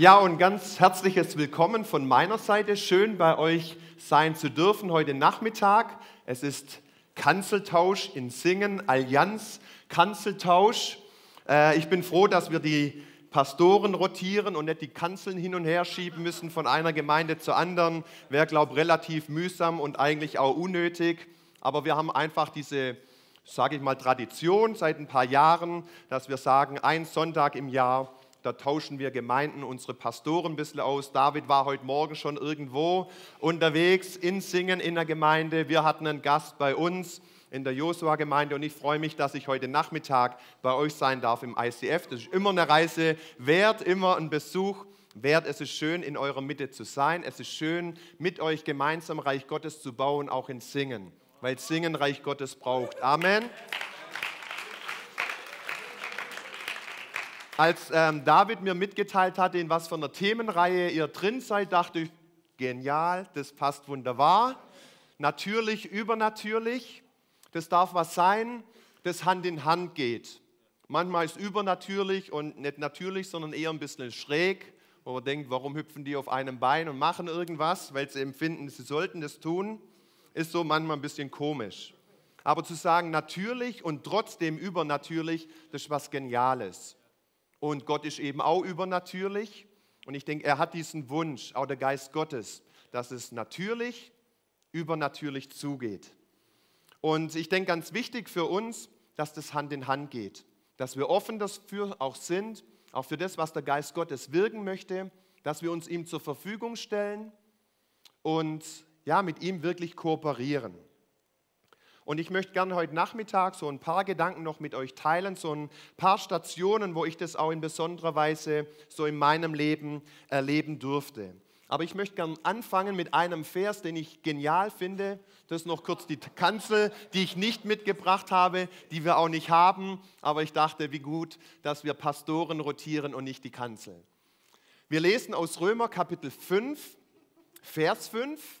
Ja, und ganz herzliches Willkommen von meiner Seite. Schön bei euch sein zu dürfen heute Nachmittag. Es ist Kanzeltausch in Singen, Allianz Kanzeltausch. Äh, ich bin froh, dass wir die Pastoren rotieren und nicht die Kanzeln hin und her schieben müssen von einer Gemeinde zur anderen. Wäre, glaube ich, relativ mühsam und eigentlich auch unnötig. Aber wir haben einfach diese, sage ich mal, Tradition seit ein paar Jahren, dass wir sagen, ein Sonntag im Jahr da tauschen wir Gemeinden, unsere Pastoren ein bisschen aus. David war heute Morgen schon irgendwo unterwegs in Singen in der Gemeinde. Wir hatten einen Gast bei uns in der Josua-Gemeinde und ich freue mich, dass ich heute Nachmittag bei euch sein darf im ICF. Das ist immer eine Reise wert, immer ein Besuch wert. Es ist schön, in eurer Mitte zu sein. Es ist schön, mit euch gemeinsam Reich Gottes zu bauen, auch in Singen, weil Singen Reich Gottes braucht. Amen. Als ähm, David mir mitgeteilt hatte, in was für einer Themenreihe ihr drin seid, dachte ich, genial, das passt wunderbar. Natürlich, übernatürlich, das darf was sein, das Hand in Hand geht. Manchmal ist übernatürlich und nicht natürlich, sondern eher ein bisschen schräg, wo man denkt, warum hüpfen die auf einem Bein und machen irgendwas, weil sie empfinden, sie sollten das tun, ist so manchmal ein bisschen komisch. Aber zu sagen natürlich und trotzdem übernatürlich, das ist was Geniales. Und Gott ist eben auch übernatürlich. Und ich denke, er hat diesen Wunsch, auch der Geist Gottes, dass es natürlich, übernatürlich zugeht. Und ich denke, ganz wichtig für uns, dass das Hand in Hand geht. Dass wir offen dafür auch sind, auch für das, was der Geist Gottes wirken möchte, dass wir uns ihm zur Verfügung stellen und ja, mit ihm wirklich kooperieren. Und ich möchte gerne heute Nachmittag so ein paar Gedanken noch mit euch teilen, so ein paar Stationen, wo ich das auch in besonderer Weise so in meinem Leben erleben durfte. Aber ich möchte gerne anfangen mit einem Vers, den ich genial finde. Das ist noch kurz die Kanzel, die ich nicht mitgebracht habe, die wir auch nicht haben. Aber ich dachte, wie gut, dass wir Pastoren rotieren und nicht die Kanzel. Wir lesen aus Römer Kapitel 5, Vers 5.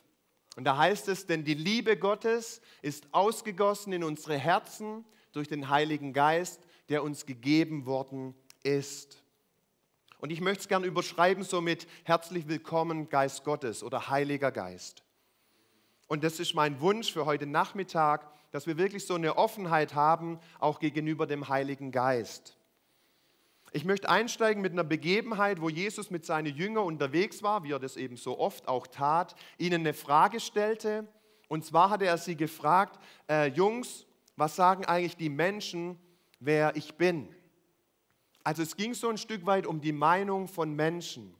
Und da heißt es, denn die Liebe Gottes ist ausgegossen in unsere Herzen durch den Heiligen Geist, der uns gegeben worden ist. Und ich möchte es gerne überschreiben somit herzlich willkommen Geist Gottes oder Heiliger Geist. Und das ist mein Wunsch für heute Nachmittag, dass wir wirklich so eine Offenheit haben, auch gegenüber dem Heiligen Geist. Ich möchte einsteigen mit einer Begebenheit, wo Jesus mit seinen Jüngern unterwegs war, wie er das eben so oft auch tat, ihnen eine Frage stellte. Und zwar hatte er sie gefragt, äh, Jungs, was sagen eigentlich die Menschen, wer ich bin? Also es ging so ein Stück weit um die Meinung von Menschen,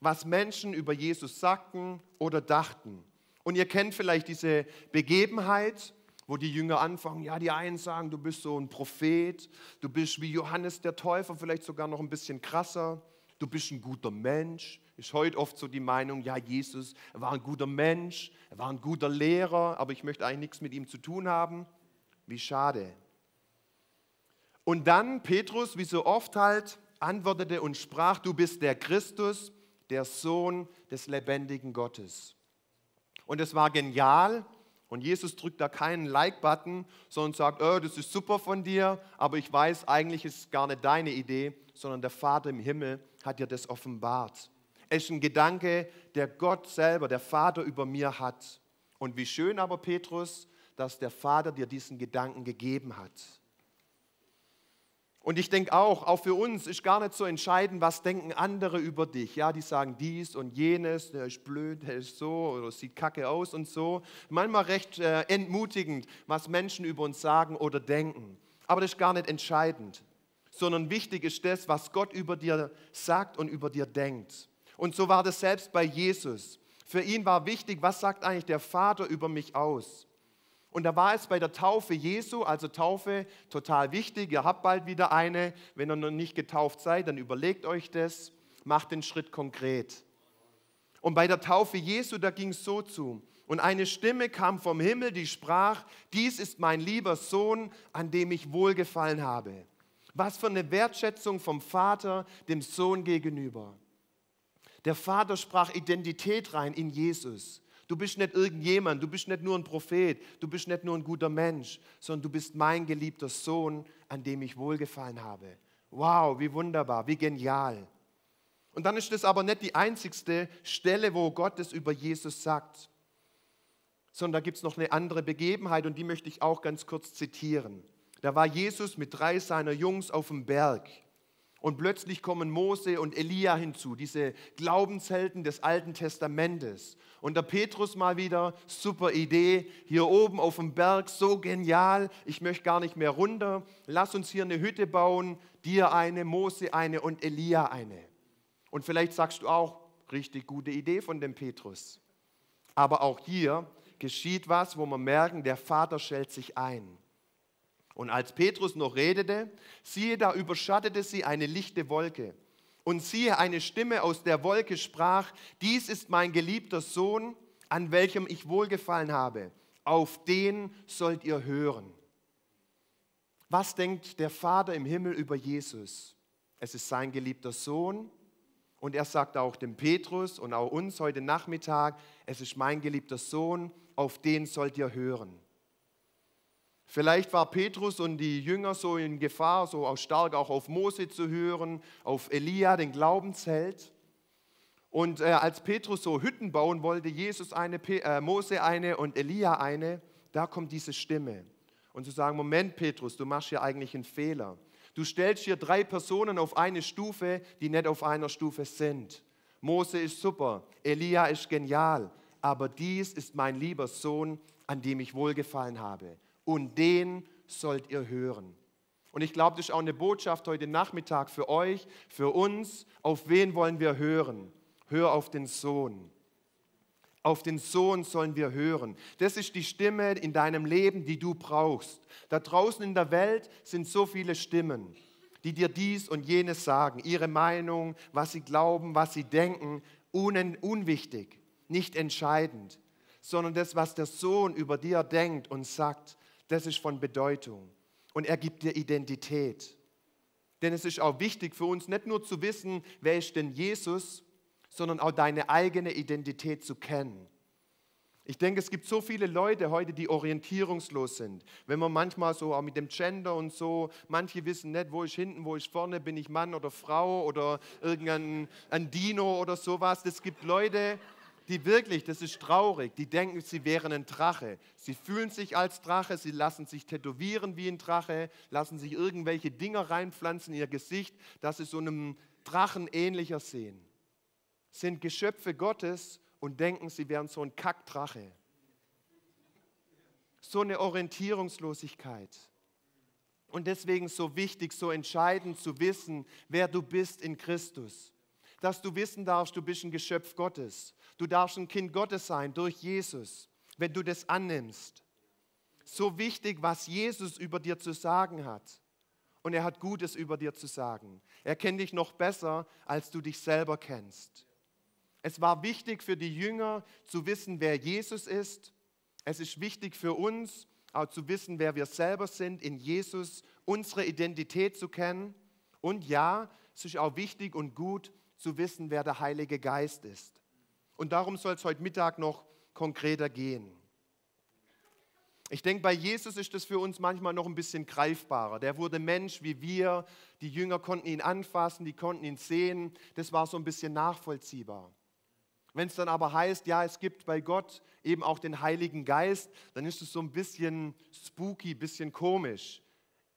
was Menschen über Jesus sagten oder dachten. Und ihr kennt vielleicht diese Begebenheit, wo die Jünger anfangen, ja, die einen sagen, du bist so ein Prophet, du bist wie Johannes der Täufer, vielleicht sogar noch ein bisschen krasser, du bist ein guter Mensch. Ist heute oft so die Meinung, ja, Jesus war ein guter Mensch, er war ein guter Lehrer, aber ich möchte eigentlich nichts mit ihm zu tun haben. Wie schade. Und dann Petrus, wie so oft halt, antwortete und sprach, du bist der Christus, der Sohn des lebendigen Gottes. Und es war genial, und Jesus drückt da keinen Like-Button, sondern sagt, oh, das ist super von dir, aber ich weiß, eigentlich ist es gar nicht deine Idee, sondern der Vater im Himmel hat dir das offenbart. Es ist ein Gedanke, der Gott selber, der Vater über mir hat. Und wie schön aber, Petrus, dass der Vater dir diesen Gedanken gegeben hat. Und ich denke auch, auch für uns ist gar nicht so entscheidend, was denken andere über dich. Ja, die sagen dies und jenes, der ist blöd, der ist so oder sieht kacke aus und so. Manchmal recht äh, entmutigend, was Menschen über uns sagen oder denken. Aber das ist gar nicht entscheidend, sondern wichtig ist das, was Gott über dir sagt und über dir denkt. Und so war das selbst bei Jesus. Für ihn war wichtig, was sagt eigentlich der Vater über mich aus? Und da war es bei der Taufe Jesu, also Taufe total wichtig. Ihr habt bald wieder eine. Wenn ihr noch nicht getauft seid, dann überlegt euch das, macht den Schritt konkret. Und bei der Taufe Jesu, da ging es so zu. Und eine Stimme kam vom Himmel, die sprach, dies ist mein lieber Sohn, an dem ich wohlgefallen habe. Was für eine Wertschätzung vom Vater dem Sohn gegenüber. Der Vater sprach Identität rein in Jesus. Du bist nicht irgendjemand, du bist nicht nur ein Prophet, du bist nicht nur ein guter Mensch, sondern du bist mein geliebter Sohn, an dem ich wohlgefallen habe. Wow, wie wunderbar, wie genial. Und dann ist das aber nicht die einzigste Stelle, wo Gott es über Jesus sagt, sondern da gibt es noch eine andere Begebenheit und die möchte ich auch ganz kurz zitieren. Da war Jesus mit drei seiner Jungs auf dem Berg und plötzlich kommen Mose und Elia hinzu, diese Glaubenshelden des Alten Testamentes. Und der Petrus mal wieder, super Idee, hier oben auf dem Berg, so genial, ich möchte gar nicht mehr runter. Lass uns hier eine Hütte bauen, dir eine, Mose eine und Elia eine. Und vielleicht sagst du auch, richtig gute Idee von dem Petrus. Aber auch hier geschieht was, wo wir merken, der Vater stellt sich ein. Und als Petrus noch redete, siehe, da überschattete sie eine lichte Wolke. Und siehe, eine Stimme aus der Wolke sprach, dies ist mein geliebter Sohn, an welchem ich wohlgefallen habe. Auf den sollt ihr hören. Was denkt der Vater im Himmel über Jesus? Es ist sein geliebter Sohn. Und er sagt auch dem Petrus und auch uns heute Nachmittag, es ist mein geliebter Sohn, auf den sollt ihr hören. Vielleicht war Petrus und die Jünger so in Gefahr, so auch stark auch auf Mose zu hören, auf Elia, den Glaubensheld. Und äh, als Petrus so Hütten bauen wollte, Jesus eine, äh, Mose eine und Elia eine, da kommt diese Stimme. Und zu sagen, Moment Petrus, du machst hier eigentlich einen Fehler. Du stellst hier drei Personen auf eine Stufe, die nicht auf einer Stufe sind. Mose ist super, Elia ist genial, aber dies ist mein lieber Sohn, an dem ich wohlgefallen habe und den sollt ihr hören. Und ich glaube, das ist auch eine Botschaft heute Nachmittag für euch, für uns. Auf wen wollen wir hören? Hör auf den Sohn. Auf den Sohn sollen wir hören. Das ist die Stimme in deinem Leben, die du brauchst. Da draußen in der Welt sind so viele Stimmen, die dir dies und jenes sagen, ihre Meinung, was sie glauben, was sie denken, un unwichtig, nicht entscheidend, sondern das, was der Sohn über dir denkt und sagt, das ist von Bedeutung. Und er gibt dir Identität. Denn es ist auch wichtig für uns, nicht nur zu wissen, wer ist denn Jesus, sondern auch deine eigene Identität zu kennen. Ich denke, es gibt so viele Leute heute, die orientierungslos sind. Wenn man manchmal so auch mit dem Gender und so, manche wissen nicht, wo ich hinten, wo ich vorne, bin ich Mann oder Frau oder irgendein ein Dino oder sowas. Es gibt Leute, die wirklich, das ist traurig, die denken, sie wären ein Drache. Sie fühlen sich als Drache, sie lassen sich tätowieren wie ein Drache, lassen sich irgendwelche Dinger reinpflanzen in ihr Gesicht, dass sie so einem Drachen ähnlicher sehen. Sind Geschöpfe Gottes und denken, sie wären so ein Kackdrache. So eine Orientierungslosigkeit. Und deswegen so wichtig, so entscheidend zu wissen, wer du bist in Christus. Dass du wissen darfst, du bist ein Geschöpf Gottes Du darfst ein Kind Gottes sein durch Jesus, wenn du das annimmst. So wichtig, was Jesus über dir zu sagen hat. Und er hat Gutes über dir zu sagen. Er kennt dich noch besser, als du dich selber kennst. Es war wichtig für die Jünger zu wissen, wer Jesus ist. Es ist wichtig für uns auch zu wissen, wer wir selber sind, in Jesus unsere Identität zu kennen. Und ja, es ist auch wichtig und gut zu wissen, wer der Heilige Geist ist. Und darum soll es heute Mittag noch konkreter gehen. Ich denke, bei Jesus ist das für uns manchmal noch ein bisschen greifbarer. Der wurde Mensch wie wir. Die Jünger konnten ihn anfassen, die konnten ihn sehen. Das war so ein bisschen nachvollziehbar. Wenn es dann aber heißt, ja, es gibt bei Gott eben auch den Heiligen Geist, dann ist es so ein bisschen spooky, ein bisschen komisch.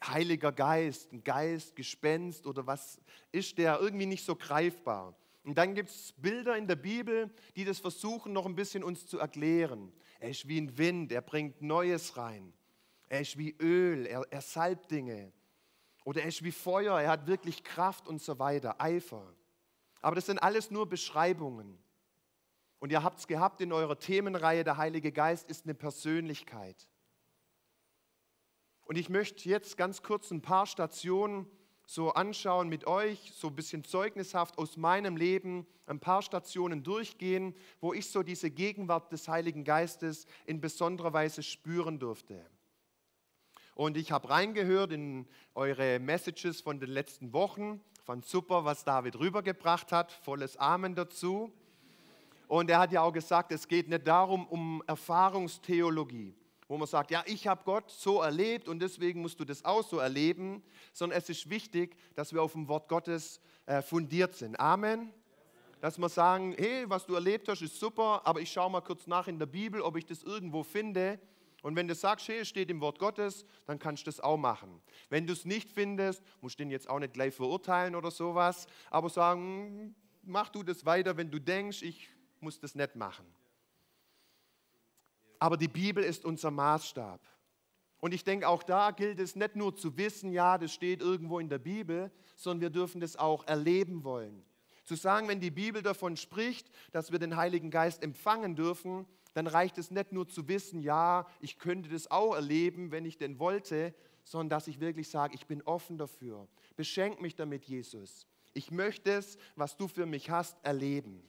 Heiliger Geist, ein Geist, Gespenst oder was ist der? Irgendwie nicht so greifbar. Und dann gibt es Bilder in der Bibel, die das versuchen, noch ein bisschen uns zu erklären. Er ist wie ein Wind, er bringt Neues rein. Er ist wie Öl, er, er salbt Dinge. Oder er ist wie Feuer, er hat wirklich Kraft und so weiter, Eifer. Aber das sind alles nur Beschreibungen. Und ihr habt es gehabt in eurer Themenreihe, der Heilige Geist ist eine Persönlichkeit. Und ich möchte jetzt ganz kurz ein paar Stationen so anschauen mit euch, so ein bisschen zeugnishaft aus meinem Leben, ein paar Stationen durchgehen, wo ich so diese Gegenwart des Heiligen Geistes in besonderer Weise spüren durfte. Und ich habe reingehört in eure Messages von den letzten Wochen. Fand super, was David rübergebracht hat. Volles Amen dazu. Und er hat ja auch gesagt, es geht nicht darum, um Erfahrungstheologie wo man sagt, ja, ich habe Gott so erlebt und deswegen musst du das auch so erleben, sondern es ist wichtig, dass wir auf dem Wort Gottes äh, fundiert sind. Amen. Dass wir sagen, hey, was du erlebt hast, ist super, aber ich schaue mal kurz nach in der Bibel, ob ich das irgendwo finde. Und wenn du sagst, hey, es steht im Wort Gottes, dann kannst du das auch machen. Wenn du es nicht findest, musst du den jetzt auch nicht gleich verurteilen oder sowas, aber sagen, mach du das weiter, wenn du denkst, ich muss das nicht machen. Aber die Bibel ist unser Maßstab. Und ich denke, auch da gilt es nicht nur zu wissen, ja, das steht irgendwo in der Bibel, sondern wir dürfen das auch erleben wollen. Zu sagen, wenn die Bibel davon spricht, dass wir den Heiligen Geist empfangen dürfen, dann reicht es nicht nur zu wissen, ja, ich könnte das auch erleben, wenn ich denn wollte, sondern dass ich wirklich sage, ich bin offen dafür. Beschenk mich damit, Jesus. Ich möchte es, was du für mich hast, erleben.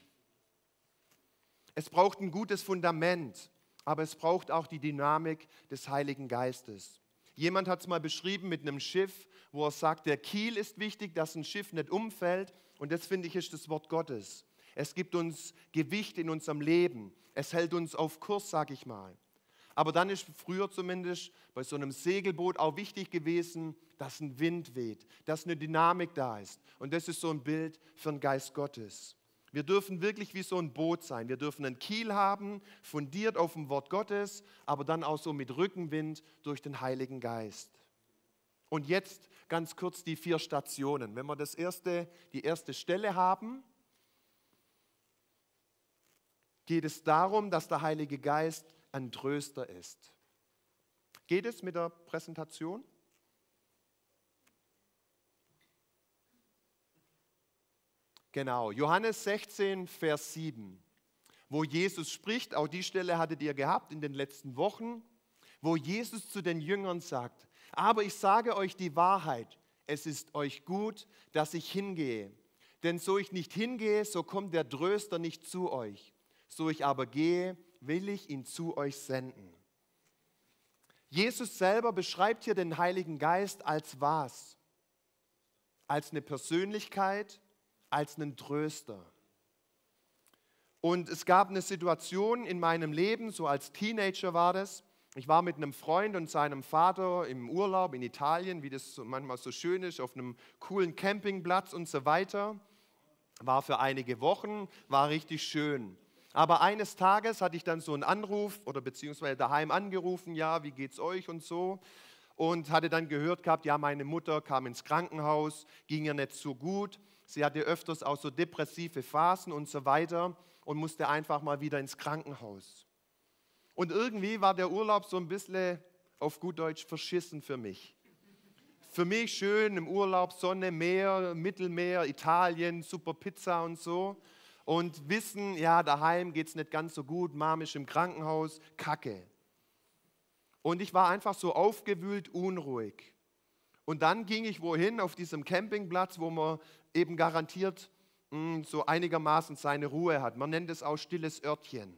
Es braucht ein gutes Fundament, aber es braucht auch die Dynamik des Heiligen Geistes. Jemand hat es mal beschrieben mit einem Schiff, wo er sagt, der Kiel ist wichtig, dass ein Schiff nicht umfällt. Und das finde ich ist das Wort Gottes. Es gibt uns Gewicht in unserem Leben. Es hält uns auf Kurs, sage ich mal. Aber dann ist früher zumindest bei so einem Segelboot auch wichtig gewesen, dass ein Wind weht, dass eine Dynamik da ist. Und das ist so ein Bild für den Geist Gottes. Wir dürfen wirklich wie so ein Boot sein. Wir dürfen einen Kiel haben, fundiert auf dem Wort Gottes, aber dann auch so mit Rückenwind durch den Heiligen Geist. Und jetzt ganz kurz die vier Stationen. Wenn wir das erste, die erste Stelle haben, geht es darum, dass der Heilige Geist ein Tröster ist. Geht es mit der Präsentation? Genau, Johannes 16, Vers 7, wo Jesus spricht, auch die Stelle hattet ihr gehabt in den letzten Wochen, wo Jesus zu den Jüngern sagt, aber ich sage euch die Wahrheit, es ist euch gut, dass ich hingehe. Denn so ich nicht hingehe, so kommt der Tröster nicht zu euch. So ich aber gehe, will ich ihn zu euch senden. Jesus selber beschreibt hier den Heiligen Geist als was? Als eine Persönlichkeit, als einen Tröster. Und es gab eine Situation in meinem Leben, so als Teenager war das. Ich war mit einem Freund und seinem Vater im Urlaub in Italien, wie das manchmal so schön ist, auf einem coolen Campingplatz und so weiter. War für einige Wochen, war richtig schön. Aber eines Tages hatte ich dann so einen Anruf oder beziehungsweise daheim angerufen, ja, wie geht's euch und so. Und hatte dann gehört gehabt, ja, meine Mutter kam ins Krankenhaus, ging ihr nicht so gut. Sie hatte öfters auch so depressive Phasen und so weiter und musste einfach mal wieder ins Krankenhaus. Und irgendwie war der Urlaub so ein bisschen auf gut Deutsch verschissen für mich. Für mich schön im Urlaub, Sonne, Meer, Mittelmeer, Italien, super Pizza und so. Und wissen, ja, daheim geht es nicht ganz so gut, Mom ist im Krankenhaus, Kacke. Und ich war einfach so aufgewühlt, unruhig. Und dann ging ich wohin auf diesem Campingplatz, wo man eben garantiert mh, hm, so einigermaßen seine Ruhe hat. Man nennt es auch stilles Örtchen.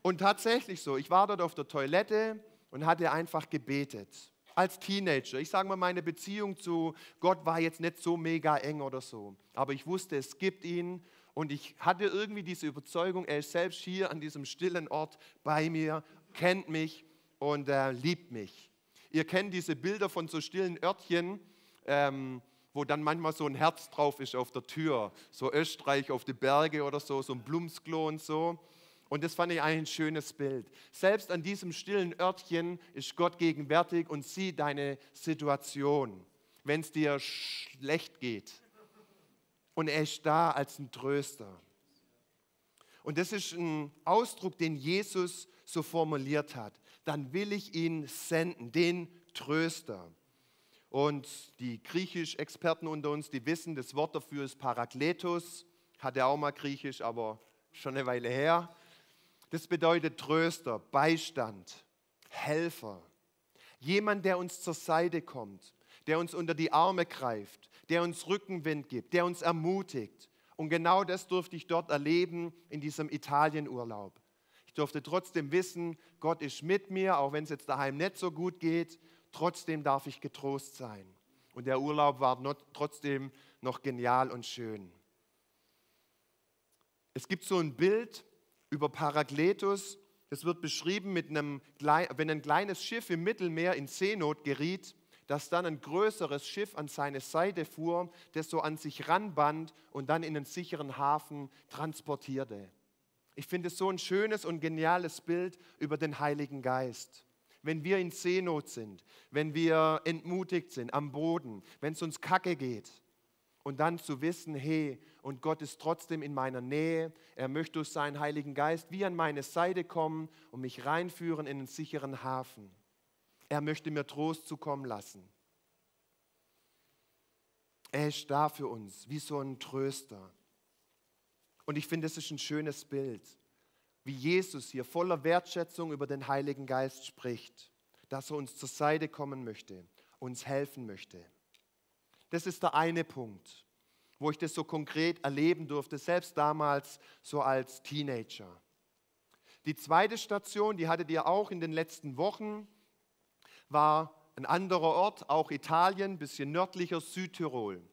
Und tatsächlich so, ich war dort auf der Toilette und hatte einfach gebetet. Als Teenager. Ich sage mal, meine Beziehung zu Gott war jetzt nicht so mega eng oder so. Aber ich wusste, es gibt ihn und ich hatte irgendwie diese Überzeugung, er ist selbst hier an diesem stillen Ort bei mir, kennt mich und äh, liebt mich. Ihr kennt diese Bilder von so stillen Örtchen, ähm, wo dann manchmal so ein Herz drauf ist auf der Tür, so Österreich auf die Berge oder so, so ein Blumsklo und so. Und das fand ich eigentlich ein schönes Bild. Selbst an diesem stillen Örtchen ist Gott gegenwärtig und sieht deine Situation, wenn es dir schlecht geht. Und er ist da als ein Tröster. Und das ist ein Ausdruck, den Jesus so formuliert hat. Dann will ich ihn senden, den Tröster. Und die Griechisch-Experten unter uns, die wissen, das Wort dafür ist Parakletos. Hatte auch mal Griechisch, aber schon eine Weile her. Das bedeutet Tröster, Beistand, Helfer. Jemand, der uns zur Seite kommt, der uns unter die Arme greift, der uns Rückenwind gibt, der uns ermutigt. Und genau das durfte ich dort erleben in diesem Italienurlaub. Ich durfte trotzdem wissen, Gott ist mit mir, auch wenn es jetzt daheim nicht so gut geht. Trotzdem darf ich getrost sein. Und der Urlaub war not, trotzdem noch genial und schön. Es gibt so ein Bild über Parakletus, das wird beschrieben mit einem, wenn ein kleines Schiff im Mittelmeer in Seenot geriet, dass dann ein größeres Schiff an seine Seite fuhr, das so an sich ranband und dann in einen sicheren Hafen transportierte. Ich finde es so ein schönes und geniales Bild über den Heiligen Geist. Wenn wir in Seenot sind, wenn wir entmutigt sind am Boden, wenn es uns kacke geht, und dann zu wissen, hey, und Gott ist trotzdem in meiner Nähe, er möchte durch seinen Heiligen Geist wie an meine Seite kommen und mich reinführen in einen sicheren Hafen. Er möchte mir Trost zukommen lassen. Er ist da für uns, wie so ein Tröster. Und ich finde, es ist ein schönes Bild, wie Jesus hier voller Wertschätzung über den Heiligen Geist spricht, dass er uns zur Seite kommen möchte, uns helfen möchte. Das ist der eine Punkt, wo ich das so konkret erleben durfte, selbst damals so als Teenager. Die zweite Station, die hattet ihr auch in den letzten Wochen, war ein anderer Ort, auch Italien, bisschen nördlicher, Südtirol.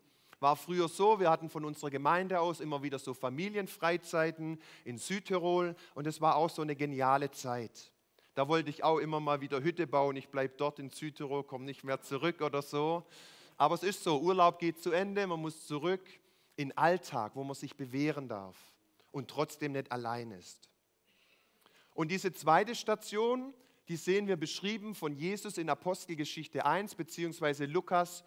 War früher so, wir hatten von unserer Gemeinde aus immer wieder so Familienfreizeiten in Südtirol und es war auch so eine geniale Zeit. Da wollte ich auch immer mal wieder Hütte bauen, ich bleibe dort in Südtirol, komme nicht mehr zurück oder so. Aber es ist so, Urlaub geht zu Ende, man muss zurück in Alltag, wo man sich bewähren darf und trotzdem nicht allein ist. Und diese zweite Station, die sehen wir beschrieben von Jesus in Apostelgeschichte 1 beziehungsweise Lukas.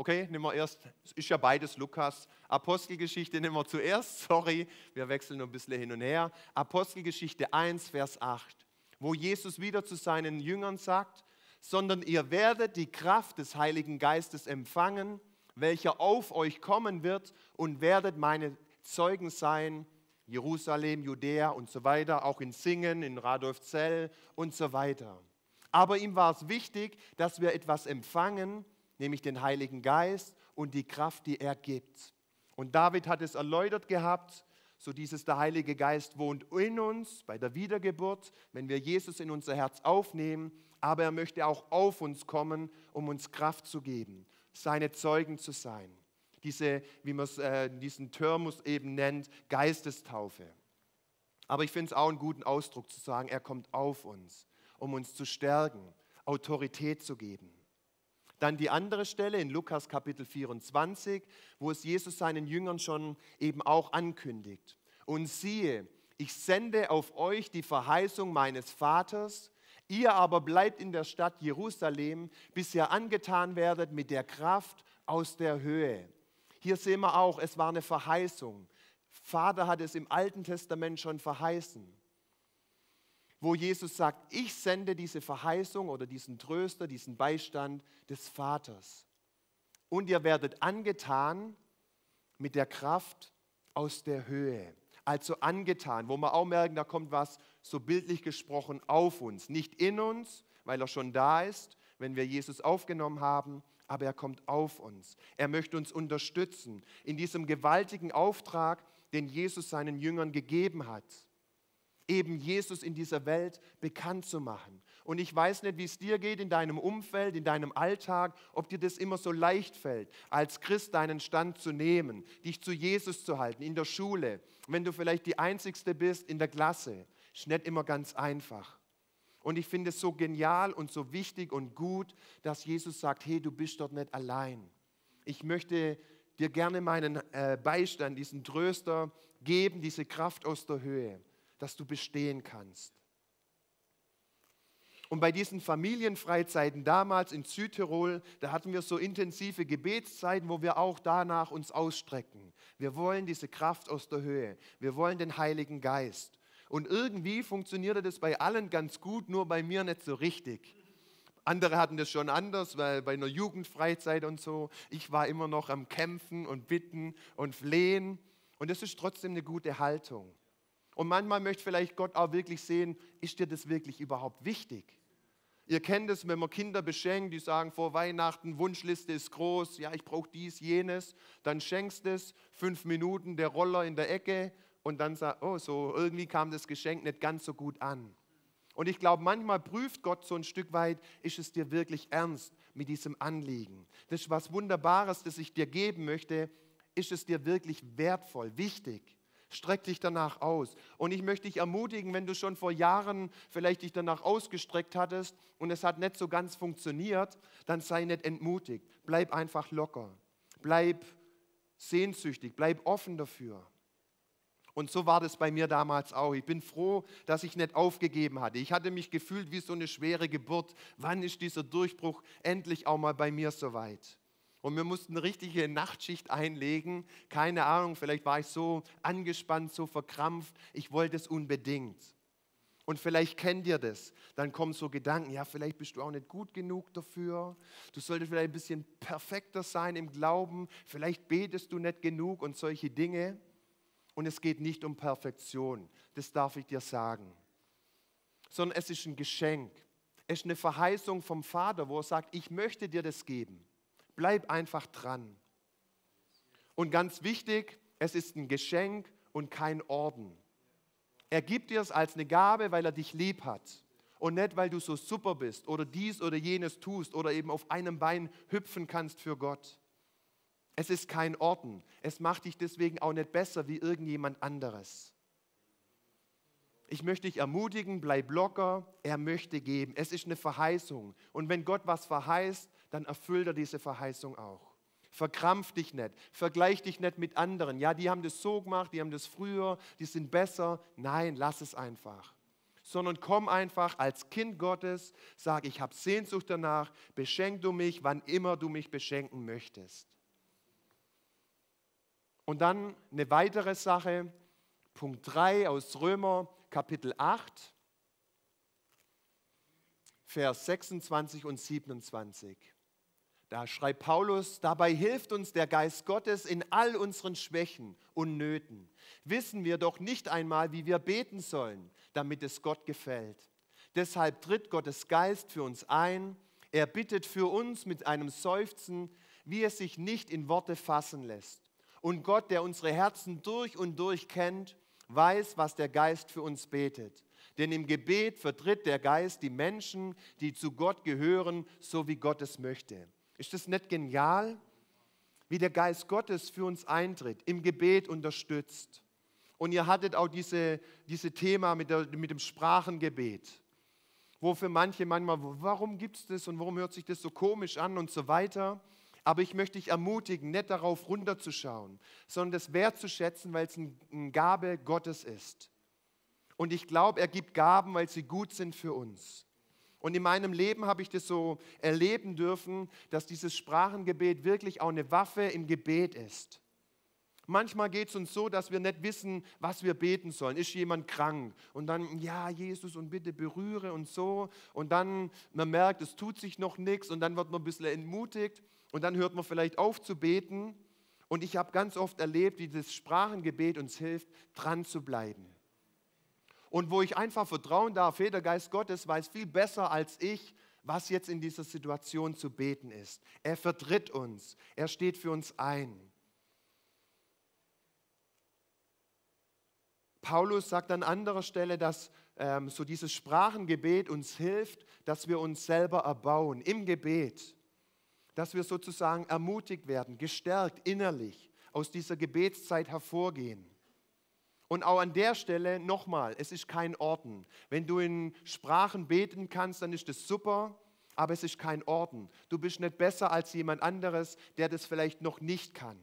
Okay, nehmen wir erst, es ist ja beides Lukas. Apostelgeschichte nehmen wir zuerst, sorry, wir wechseln ein bisschen hin und her. Apostelgeschichte 1, Vers 8, wo Jesus wieder zu seinen Jüngern sagt, sondern ihr werdet die Kraft des Heiligen Geistes empfangen, welcher auf euch kommen wird und werdet meine Zeugen sein Jerusalem, Judäa und so weiter, auch in Singen, in Radolfzell und so weiter. Aber ihm war es wichtig, dass wir etwas empfangen, nämlich den Heiligen Geist und die Kraft, die er gibt. Und David hat es erläutert gehabt, so dieses der Heilige Geist wohnt in uns bei der Wiedergeburt, wenn wir Jesus in unser Herz aufnehmen, aber er möchte auch auf uns kommen, um uns Kraft zu geben, seine Zeugen zu sein diese, wie man äh, diesen Termus eben nennt, Geistestaufe. Aber ich finde es auch einen guten Ausdruck zu sagen, er kommt auf uns, um uns zu stärken, Autorität zu geben. Dann die andere Stelle in Lukas Kapitel 24, wo es Jesus seinen Jüngern schon eben auch ankündigt. Und siehe, ich sende auf euch die Verheißung meines Vaters, ihr aber bleibt in der Stadt Jerusalem, bis ihr angetan werdet mit der Kraft aus der Höhe. Hier sehen wir auch, es war eine Verheißung. Vater hat es im Alten Testament schon verheißen, wo Jesus sagt, ich sende diese Verheißung oder diesen Tröster, diesen Beistand des Vaters. Und ihr werdet angetan mit der Kraft aus der Höhe. Also angetan, wo wir auch merken, da kommt was so bildlich gesprochen auf uns. Nicht in uns, weil er schon da ist, wenn wir Jesus aufgenommen haben, aber er kommt auf uns. Er möchte uns unterstützen in diesem gewaltigen Auftrag, den Jesus seinen Jüngern gegeben hat. Eben Jesus in dieser Welt bekannt zu machen. Und ich weiß nicht, wie es dir geht in deinem Umfeld, in deinem Alltag, ob dir das immer so leicht fällt, als Christ deinen Stand zu nehmen, dich zu Jesus zu halten, in der Schule, wenn du vielleicht die Einzigste bist in der Klasse. Ist nicht immer ganz einfach. Und ich finde es so genial und so wichtig und gut, dass Jesus sagt, hey, du bist dort nicht allein. Ich möchte dir gerne meinen äh, Beistand, diesen Tröster geben, diese Kraft aus der Höhe, dass du bestehen kannst. Und bei diesen Familienfreizeiten damals in Südtirol, da hatten wir so intensive Gebetszeiten, wo wir auch danach uns ausstrecken. Wir wollen diese Kraft aus der Höhe. Wir wollen den Heiligen Geist. Und irgendwie funktionierte das bei allen ganz gut, nur bei mir nicht so richtig. Andere hatten das schon anders, weil bei einer Jugendfreizeit und so, ich war immer noch am Kämpfen und Bitten und Flehen. Und das ist trotzdem eine gute Haltung. Und manchmal möchte vielleicht Gott auch wirklich sehen, ist dir das wirklich überhaupt wichtig? Ihr kennt es, wenn man Kinder beschenkt, die sagen vor Weihnachten, Wunschliste ist groß, ja, ich brauche dies, jenes. Dann schenkst es, fünf Minuten, der Roller in der Ecke und dann sagt, oh, so irgendwie kam das Geschenk nicht ganz so gut an. Und ich glaube, manchmal prüft Gott so ein Stück weit, ist es dir wirklich ernst mit diesem Anliegen? Das ist was Wunderbares, das ich dir geben möchte. Ist es dir wirklich wertvoll, wichtig? Streck dich danach aus. Und ich möchte dich ermutigen, wenn du schon vor Jahren vielleicht dich danach ausgestreckt hattest und es hat nicht so ganz funktioniert, dann sei nicht entmutigt. Bleib einfach locker. Bleib sehnsüchtig. Bleib offen dafür. Und so war das bei mir damals auch. Ich bin froh, dass ich nicht aufgegeben hatte. Ich hatte mich gefühlt wie so eine schwere Geburt. Wann ist dieser Durchbruch endlich auch mal bei mir soweit? Und wir mussten eine richtige Nachtschicht einlegen. Keine Ahnung, vielleicht war ich so angespannt, so verkrampft. Ich wollte es unbedingt. Und vielleicht kennt ihr das. Dann kommen so Gedanken, ja, vielleicht bist du auch nicht gut genug dafür. Du solltest vielleicht ein bisschen perfekter sein im Glauben. Vielleicht betest du nicht genug und solche Dinge. Und es geht nicht um Perfektion, das darf ich dir sagen, sondern es ist ein Geschenk. Es ist eine Verheißung vom Vater, wo er sagt, ich möchte dir das geben. Bleib einfach dran. Und ganz wichtig, es ist ein Geschenk und kein Orden. Er gibt dir es als eine Gabe, weil er dich lieb hat. Und nicht, weil du so super bist oder dies oder jenes tust oder eben auf einem Bein hüpfen kannst für Gott. Es ist kein Orden. Es macht dich deswegen auch nicht besser wie irgendjemand anderes. Ich möchte dich ermutigen, bleib locker, er möchte geben. Es ist eine Verheißung. Und wenn Gott was verheißt, dann erfüllt er diese Verheißung auch. Verkrampf dich nicht, vergleich dich nicht mit anderen. Ja, die haben das so gemacht, die haben das früher, die sind besser. Nein, lass es einfach. Sondern komm einfach als Kind Gottes, sag, ich habe Sehnsucht danach, beschenk du mich, wann immer du mich beschenken möchtest. Und dann eine weitere Sache, Punkt 3 aus Römer Kapitel 8, Vers 26 und 27. Da schreibt Paulus, dabei hilft uns der Geist Gottes in all unseren Schwächen und Nöten. Wissen wir doch nicht einmal, wie wir beten sollen, damit es Gott gefällt. Deshalb tritt Gottes Geist für uns ein. Er bittet für uns mit einem Seufzen, wie es sich nicht in Worte fassen lässt. Und Gott, der unsere Herzen durch und durch kennt, weiß, was der Geist für uns betet. Denn im Gebet vertritt der Geist die Menschen, die zu Gott gehören, so wie Gott es möchte. Ist das nicht genial? Wie der Geist Gottes für uns eintritt, im Gebet unterstützt. Und ihr hattet auch diese, diese Thema mit, der, mit dem Sprachengebet, wo für manche manchmal, warum gibt es das und warum hört sich das so komisch an und so weiter. Aber ich möchte dich ermutigen, nicht darauf runterzuschauen, sondern das wertzuschätzen, weil es eine Gabe Gottes ist. Und ich glaube, er gibt Gaben, weil sie gut sind für uns. Und in meinem Leben habe ich das so erleben dürfen, dass dieses Sprachengebet wirklich auch eine Waffe im Gebet ist. Manchmal geht es uns so, dass wir nicht wissen, was wir beten sollen. Ist jemand krank? Und dann, ja, Jesus, und bitte berühre und so. Und dann, man merkt, es tut sich noch nichts. Und dann wird man ein bisschen entmutigt. Und dann hört man vielleicht auf zu beten. Und ich habe ganz oft erlebt, wie das Sprachengebet uns hilft, dran zu bleiben. Und wo ich einfach vertrauen darf, hey, der Geist Gottes weiß viel besser als ich, was jetzt in dieser Situation zu beten ist. Er vertritt uns, er steht für uns ein. Paulus sagt an anderer Stelle, dass ähm, so dieses Sprachengebet uns hilft, dass wir uns selber erbauen im Gebet dass wir sozusagen ermutigt werden, gestärkt innerlich aus dieser Gebetszeit hervorgehen. Und auch an der Stelle nochmal, es ist kein Orden. Wenn du in Sprachen beten kannst, dann ist das super, aber es ist kein Orden. Du bist nicht besser als jemand anderes, der das vielleicht noch nicht kann.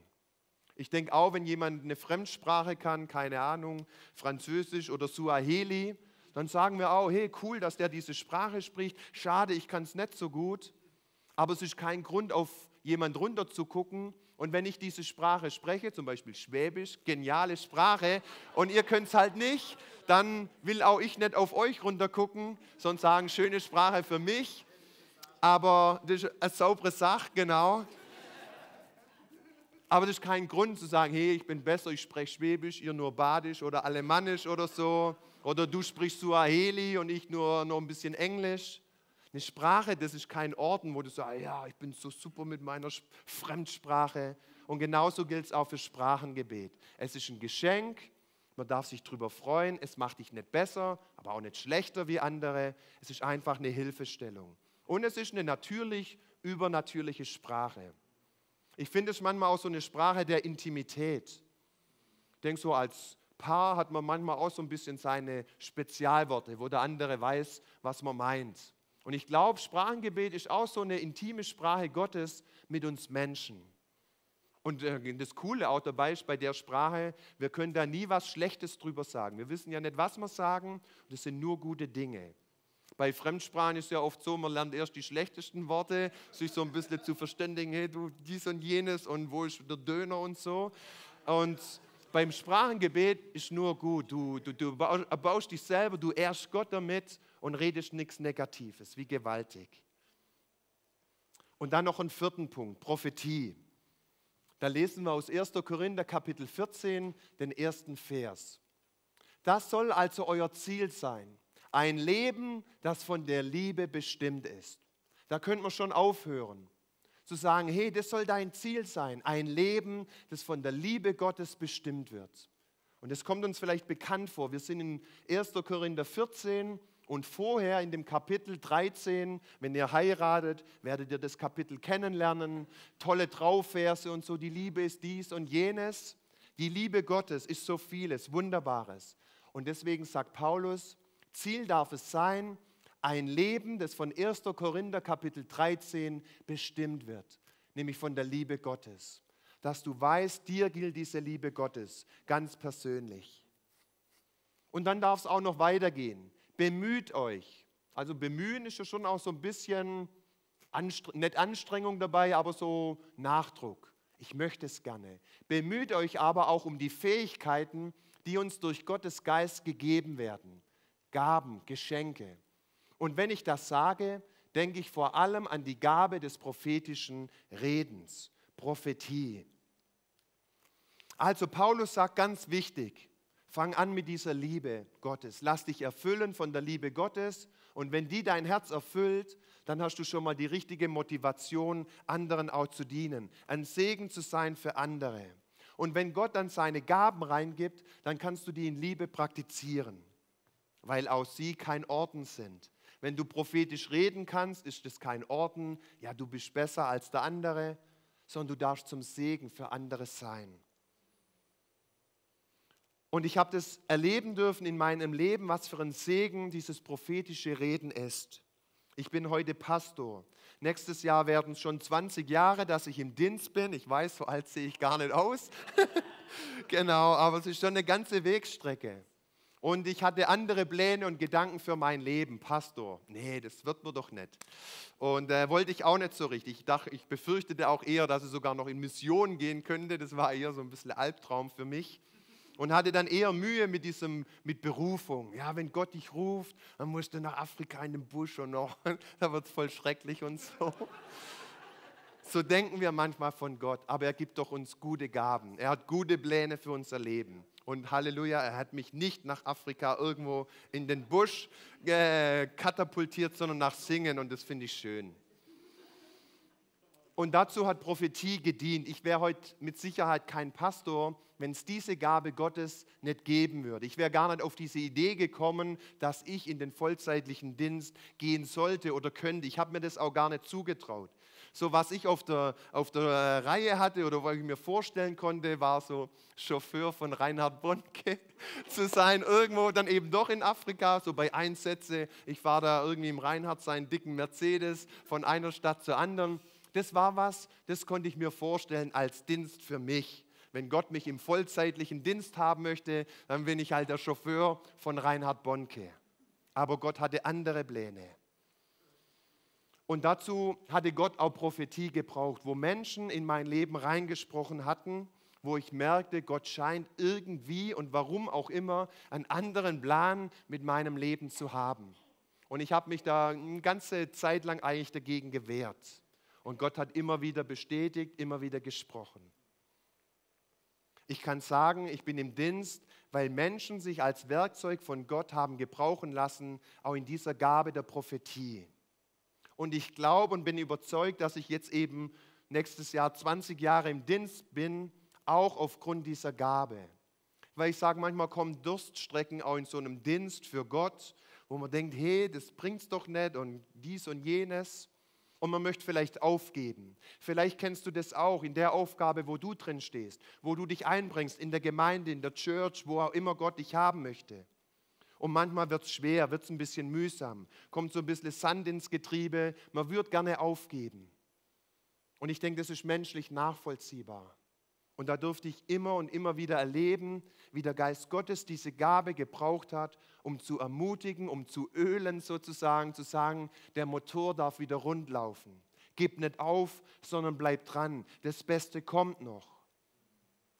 Ich denke auch, wenn jemand eine Fremdsprache kann, keine Ahnung, Französisch oder Suaheli, dann sagen wir auch, hey, cool, dass der diese Sprache spricht. Schade, ich kann es nicht so gut aber es ist kein Grund, auf jemand runter zu gucken. Und wenn ich diese Sprache spreche, zum Beispiel Schwäbisch, geniale Sprache, und ihr könnt es halt nicht, dann will auch ich nicht auf euch runter gucken, sondern sagen, schöne Sprache für mich. Aber das ist eine saubere Sache, genau. Aber das ist kein Grund zu sagen, hey, ich bin besser, ich spreche Schwäbisch, ihr nur Badisch oder Alemannisch oder so. Oder du sprichst Suaheli und ich nur noch ein bisschen Englisch. Eine Sprache, das ist kein Orden, wo du sagst, ja, ich bin so super mit meiner Fremdsprache. Und genauso gilt es auch für Sprachengebet. Es ist ein Geschenk, man darf sich darüber freuen. Es macht dich nicht besser, aber auch nicht schlechter wie andere. Es ist einfach eine Hilfestellung. Und es ist eine natürlich übernatürliche Sprache. Ich finde es manchmal auch so eine Sprache der Intimität. Ich denke so als Paar hat man manchmal auch so ein bisschen seine Spezialworte, wo der andere weiß, was man meint. Und ich glaube, Sprachengebet ist auch so eine intime Sprache Gottes mit uns Menschen. Und äh, das Coole auch dabei ist bei der Sprache, wir können da nie was Schlechtes drüber sagen. Wir wissen ja nicht, was wir sagen. Das sind nur gute Dinge. Bei Fremdsprachen ist ja oft so, man lernt erst die schlechtesten Worte, sich so ein bisschen zu verständigen, hey, du dies und jenes und wo ist der Döner und so. Und beim Sprachengebet ist nur gut. Du, du, du baust dich selber, du ehrst Gott damit und redest nichts Negatives. Wie gewaltig. Und dann noch einen vierten Punkt, Prophetie. Da lesen wir aus 1. Korinther Kapitel 14 den ersten Vers. Das soll also euer Ziel sein. Ein Leben, das von der Liebe bestimmt ist. Da könnte man schon aufhören zu sagen, hey, das soll dein Ziel sein, ein Leben, das von der Liebe Gottes bestimmt wird. Und es kommt uns vielleicht bekannt vor. Wir sind in 1. Korinther 14 und vorher in dem Kapitel 13, wenn ihr heiratet, werdet ihr das Kapitel kennenlernen. Tolle Traufverse und so, die Liebe ist dies und jenes. Die Liebe Gottes ist so vieles, Wunderbares. Und deswegen sagt Paulus, Ziel darf es sein, ein Leben, das von 1. Korinther Kapitel 13 bestimmt wird, nämlich von der Liebe Gottes. Dass du weißt, dir gilt diese Liebe Gottes ganz persönlich. Und dann darf es auch noch weitergehen. Bemüht euch. Also bemühen ist ja schon auch so ein bisschen, Anstre nicht Anstrengung dabei, aber so Nachdruck. Ich möchte es gerne. Bemüht euch aber auch um die Fähigkeiten, die uns durch Gottes Geist gegeben werden. Gaben, Geschenke. Und wenn ich das sage, denke ich vor allem an die Gabe des prophetischen Redens, Prophetie. Also Paulus sagt ganz wichtig, fang an mit dieser Liebe Gottes. Lass dich erfüllen von der Liebe Gottes. Und wenn die dein Herz erfüllt, dann hast du schon mal die richtige Motivation, anderen auch zu dienen, ein Segen zu sein für andere. Und wenn Gott dann seine Gaben reingibt, dann kannst du die in Liebe praktizieren, weil auch sie kein Orden sind. Wenn du prophetisch reden kannst, ist es kein Orden, ja, du bist besser als der andere, sondern du darfst zum Segen für andere sein. Und ich habe das erleben dürfen in meinem Leben, was für ein Segen dieses prophetische Reden ist. Ich bin heute Pastor. Nächstes Jahr werden es schon 20 Jahre, dass ich im Dienst bin. Ich weiß, so alt sehe ich gar nicht aus. genau, aber es ist schon eine ganze Wegstrecke. Und ich hatte andere Pläne und Gedanken für mein Leben. Pastor, nee, das wird mir doch nicht. Und äh, wollte ich auch nicht so richtig. Ich dachte, ich befürchtete auch eher, dass es sogar noch in Mission gehen könnte. Das war eher so ein bisschen Albtraum für mich. Und hatte dann eher Mühe mit diesem, mit Berufung. Ja, wenn Gott dich ruft, dann musst du nach Afrika in den Busch und noch, da wird es voll schrecklich und so. So denken wir manchmal von Gott, aber er gibt doch uns gute Gaben. Er hat gute Pläne für unser Leben. Und Halleluja, er hat mich nicht nach Afrika irgendwo in den Busch äh, katapultiert, sondern nach Singen und das finde ich schön. Und dazu hat Prophetie gedient. Ich wäre heute mit Sicherheit kein Pastor, wenn es diese Gabe Gottes nicht geben würde. Ich wäre gar nicht auf diese Idee gekommen, dass ich in den vollzeitlichen Dienst gehen sollte oder könnte. Ich habe mir das auch gar nicht zugetraut so was ich auf der, auf der Reihe hatte oder was ich mir vorstellen konnte, war so Chauffeur von Reinhard Bonke zu sein, irgendwo dann eben doch in Afrika, so bei Einsätze. Ich war da irgendwie im Reinhard seinen dicken Mercedes von einer Stadt zur anderen. Das war was, das konnte ich mir vorstellen als Dienst für mich. Wenn Gott mich im vollzeitlichen Dienst haben möchte, dann bin ich halt der Chauffeur von Reinhard Bonke. Aber Gott hatte andere Pläne. Und dazu hatte Gott auch Prophetie gebraucht, wo Menschen in mein Leben reingesprochen hatten, wo ich merkte, Gott scheint irgendwie und warum auch immer einen anderen Plan mit meinem Leben zu haben. Und ich habe mich da eine ganze Zeit lang eigentlich dagegen gewehrt. Und Gott hat immer wieder bestätigt, immer wieder gesprochen. Ich kann sagen, ich bin im Dienst, weil Menschen sich als Werkzeug von Gott haben gebrauchen lassen, auch in dieser Gabe der Prophetie. Und ich glaube und bin überzeugt, dass ich jetzt eben nächstes Jahr 20 Jahre im Dienst bin, auch aufgrund dieser Gabe. Weil ich sage, manchmal kommen Durststrecken auch in so einem Dienst für Gott, wo man denkt, hey, das bringt's doch nicht und dies und jenes. Und man möchte vielleicht aufgeben. Vielleicht kennst du das auch in der Aufgabe, wo du drin stehst, wo du dich einbringst in der Gemeinde, in der Church, wo auch immer Gott dich haben möchte. Und manchmal wird es schwer, wird es ein bisschen mühsam, kommt so ein bisschen Sand ins Getriebe, man würde gerne aufgeben. Und ich denke, das ist menschlich nachvollziehbar. Und da durfte ich immer und immer wieder erleben, wie der Geist Gottes diese Gabe gebraucht hat, um zu ermutigen, um zu ölen sozusagen, zu sagen, der Motor darf wieder rund laufen. Gib nicht auf, sondern bleib dran. Das Beste kommt noch.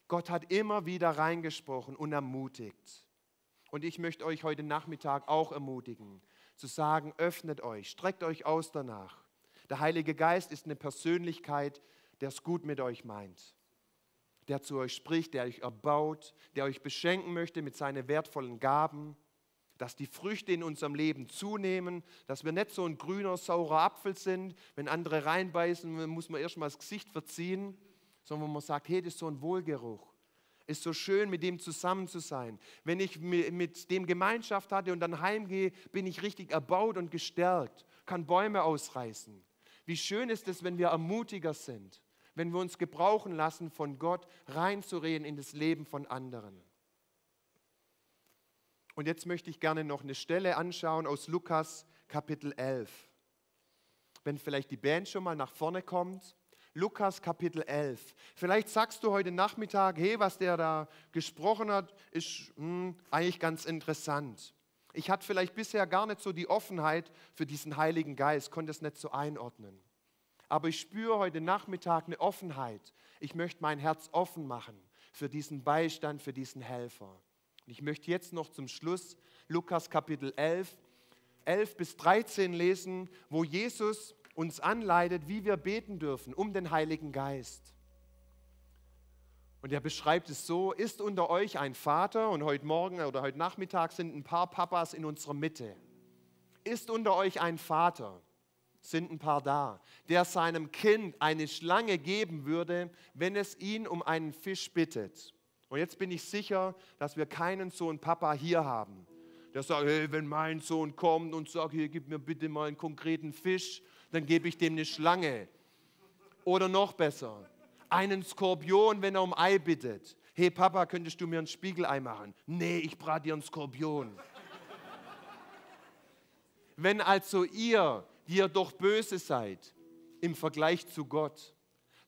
Gott hat immer wieder reingesprochen und ermutigt. Und ich möchte euch heute Nachmittag auch ermutigen, zu sagen, öffnet euch, streckt euch aus danach. Der Heilige Geist ist eine Persönlichkeit, der es gut mit euch meint der zu euch spricht, der euch erbaut, der euch beschenken möchte mit seinen wertvollen Gaben, dass die Früchte in unserem Leben zunehmen, dass wir nicht so ein grüner, saurer Apfel sind, wenn andere reinbeißen, muss man erstmal das Gesicht verziehen, sondern man sagt, hey, das ist so ein Wohlgeruch. Ist so schön, mit dem zusammen zu sein. Wenn ich mit dem Gemeinschaft hatte und dann heimgehe, bin ich richtig erbaut und gestärkt, kann Bäume ausreißen. Wie schön ist es, wenn wir ermutiger sind wenn wir uns gebrauchen lassen, von Gott reinzureden in das Leben von anderen. Und jetzt möchte ich gerne noch eine Stelle anschauen aus Lukas Kapitel 11. Wenn vielleicht die Band schon mal nach vorne kommt. Lukas Kapitel 11. Vielleicht sagst du heute Nachmittag, hey, was der da gesprochen hat, ist hm, eigentlich ganz interessant. Ich hatte vielleicht bisher gar nicht so die Offenheit für diesen Heiligen Geist, konnte es nicht so einordnen. Aber ich spüre heute Nachmittag eine Offenheit. Ich möchte mein Herz offen machen für diesen Beistand, für diesen Helfer. Und ich möchte jetzt noch zum Schluss Lukas Kapitel 11, 11 bis 13 lesen, wo Jesus uns anleitet, wie wir beten dürfen um den Heiligen Geist. Und er beschreibt es so, ist unter euch ein Vater, und heute Morgen oder heute Nachmittag sind ein paar Papas in unserer Mitte. Ist unter euch ein Vater, sind ein paar da, der seinem Kind eine Schlange geben würde, wenn es ihn um einen Fisch bittet. Und jetzt bin ich sicher, dass wir keinen Sohn Papa hier haben, der sagt, hey, wenn mein Sohn kommt und sagt, hier, gib mir bitte mal einen konkreten Fisch, dann gebe ich dem eine Schlange. Oder noch besser, einen Skorpion, wenn er um Ei bittet. Hey Papa, könntest du mir ein Spiegelei machen? Nee, ich brate dir einen Skorpion. Wenn also ihr die ihr doch böse seid im Vergleich zu Gott,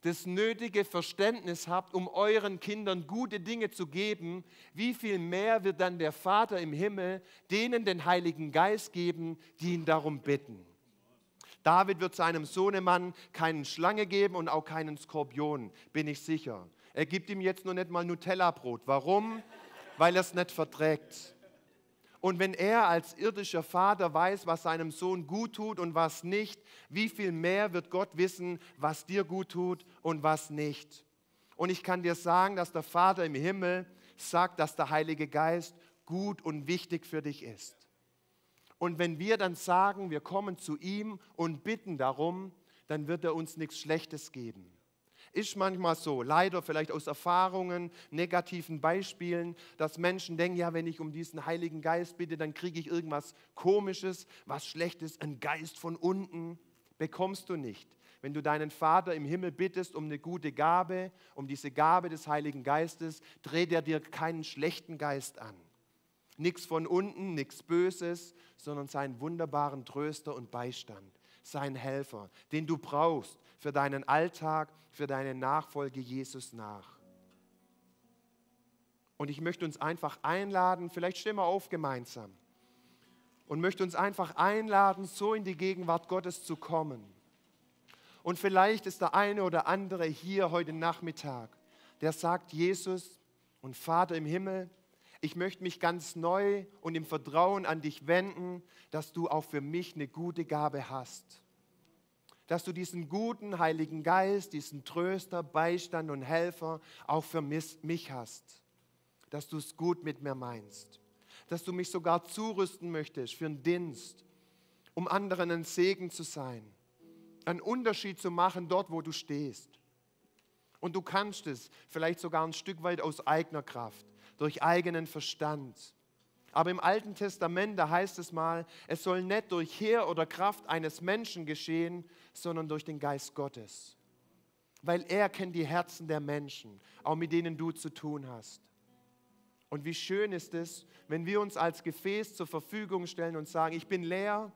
das nötige Verständnis habt, um euren Kindern gute Dinge zu geben, wie viel mehr wird dann der Vater im Himmel denen den Heiligen Geist geben, die ihn darum bitten. David wird seinem Sohnemann keinen Schlange geben und auch keinen Skorpion, bin ich sicher. Er gibt ihm jetzt nur nicht mal Nutella-Brot. Warum? Weil er es nicht verträgt. Und wenn er als irdischer Vater weiß, was seinem Sohn gut tut und was nicht, wie viel mehr wird Gott wissen, was dir gut tut und was nicht. Und ich kann dir sagen, dass der Vater im Himmel sagt, dass der Heilige Geist gut und wichtig für dich ist. Und wenn wir dann sagen, wir kommen zu ihm und bitten darum, dann wird er uns nichts Schlechtes geben. Ist manchmal so, leider vielleicht aus Erfahrungen, negativen Beispielen, dass Menschen denken, ja, wenn ich um diesen Heiligen Geist bitte, dann kriege ich irgendwas Komisches, was Schlechtes, ein Geist von unten. Bekommst du nicht. Wenn du deinen Vater im Himmel bittest um eine gute Gabe, um diese Gabe des Heiligen Geistes, dreht er dir keinen schlechten Geist an. Nichts von unten, nichts Böses, sondern seinen wunderbaren Tröster und Beistand sein Helfer, den du brauchst für deinen Alltag, für deine Nachfolge Jesus nach. Und ich möchte uns einfach einladen, vielleicht stehen wir auf gemeinsam, und möchte uns einfach einladen, so in die Gegenwart Gottes zu kommen. Und vielleicht ist der eine oder andere hier heute Nachmittag, der sagt, Jesus und Vater im Himmel, ich möchte mich ganz neu und im Vertrauen an dich wenden, dass du auch für mich eine gute Gabe hast. Dass du diesen guten Heiligen Geist, diesen Tröster, Beistand und Helfer auch für mich hast. Dass du es gut mit mir meinst. Dass du mich sogar zurüsten möchtest für einen Dienst, um anderen ein Segen zu sein. Einen Unterschied zu machen dort, wo du stehst. Und du kannst es vielleicht sogar ein Stück weit aus eigener Kraft durch eigenen Verstand. Aber im Alten Testament, da heißt es mal, es soll nicht durch Heer oder Kraft eines Menschen geschehen, sondern durch den Geist Gottes. Weil er kennt die Herzen der Menschen, auch mit denen du zu tun hast. Und wie schön ist es, wenn wir uns als Gefäß zur Verfügung stellen und sagen, ich bin leer,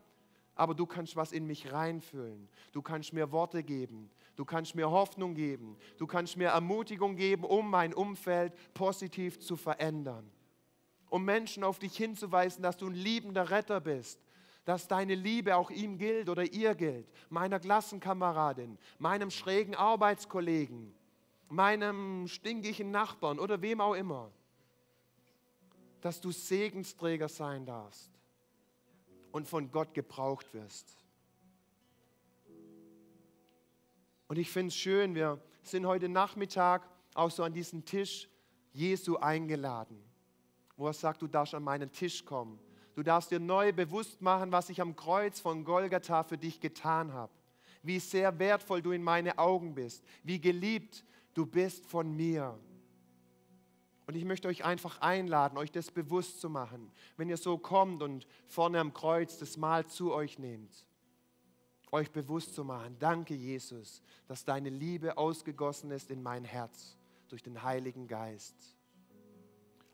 aber du kannst was in mich reinfüllen. Du kannst mir Worte geben. Du kannst mir Hoffnung geben. Du kannst mir Ermutigung geben, um mein Umfeld positiv zu verändern. Um Menschen auf dich hinzuweisen, dass du ein liebender Retter bist. Dass deine Liebe auch ihm gilt oder ihr gilt. Meiner Klassenkameradin, meinem schrägen Arbeitskollegen, meinem stinkigen Nachbarn oder wem auch immer. Dass du Segensträger sein darfst und von Gott gebraucht wirst. Und ich finde es schön, wir sind heute Nachmittag auch so an diesen Tisch Jesu eingeladen, wo er sagt, du darfst an meinen Tisch kommen. Du darfst dir neu bewusst machen, was ich am Kreuz von Golgatha für dich getan habe. Wie sehr wertvoll du in meine Augen bist. Wie geliebt du bist von mir. Und ich möchte euch einfach einladen, euch das bewusst zu machen, wenn ihr so kommt und vorne am Kreuz das Mahl zu euch nehmt. Euch bewusst zu machen, danke Jesus, dass deine Liebe ausgegossen ist in mein Herz durch den Heiligen Geist.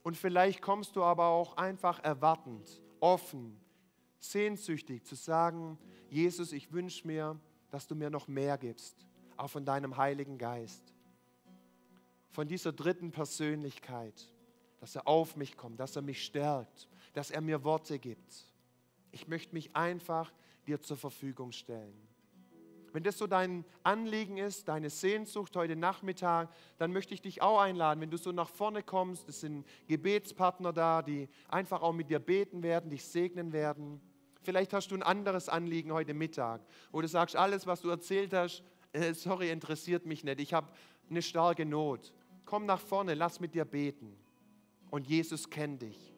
Und vielleicht kommst du aber auch einfach erwartend, offen, sehnsüchtig zu sagen, Jesus, ich wünsche mir, dass du mir noch mehr gibst, auch von deinem Heiligen Geist von dieser dritten Persönlichkeit, dass er auf mich kommt, dass er mich stärkt, dass er mir Worte gibt. Ich möchte mich einfach dir zur Verfügung stellen. Wenn das so dein Anliegen ist, deine Sehnsucht heute Nachmittag, dann möchte ich dich auch einladen, wenn du so nach vorne kommst, es sind Gebetspartner da, die einfach auch mit dir beten werden, dich segnen werden. Vielleicht hast du ein anderes Anliegen heute Mittag, wo du sagst, alles, was du erzählt hast, äh, sorry, interessiert mich nicht. Ich habe eine starke Not. Komm nach vorne, lass mit dir beten. Und Jesus kennt dich.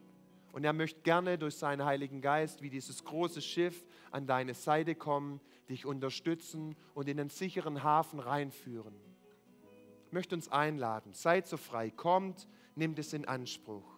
Und er möchte gerne durch seinen Heiligen Geist wie dieses große Schiff an deine Seite kommen, dich unterstützen und in einen sicheren Hafen reinführen. Ich möchte uns einladen, seid so frei, kommt, nimmt es in Anspruch.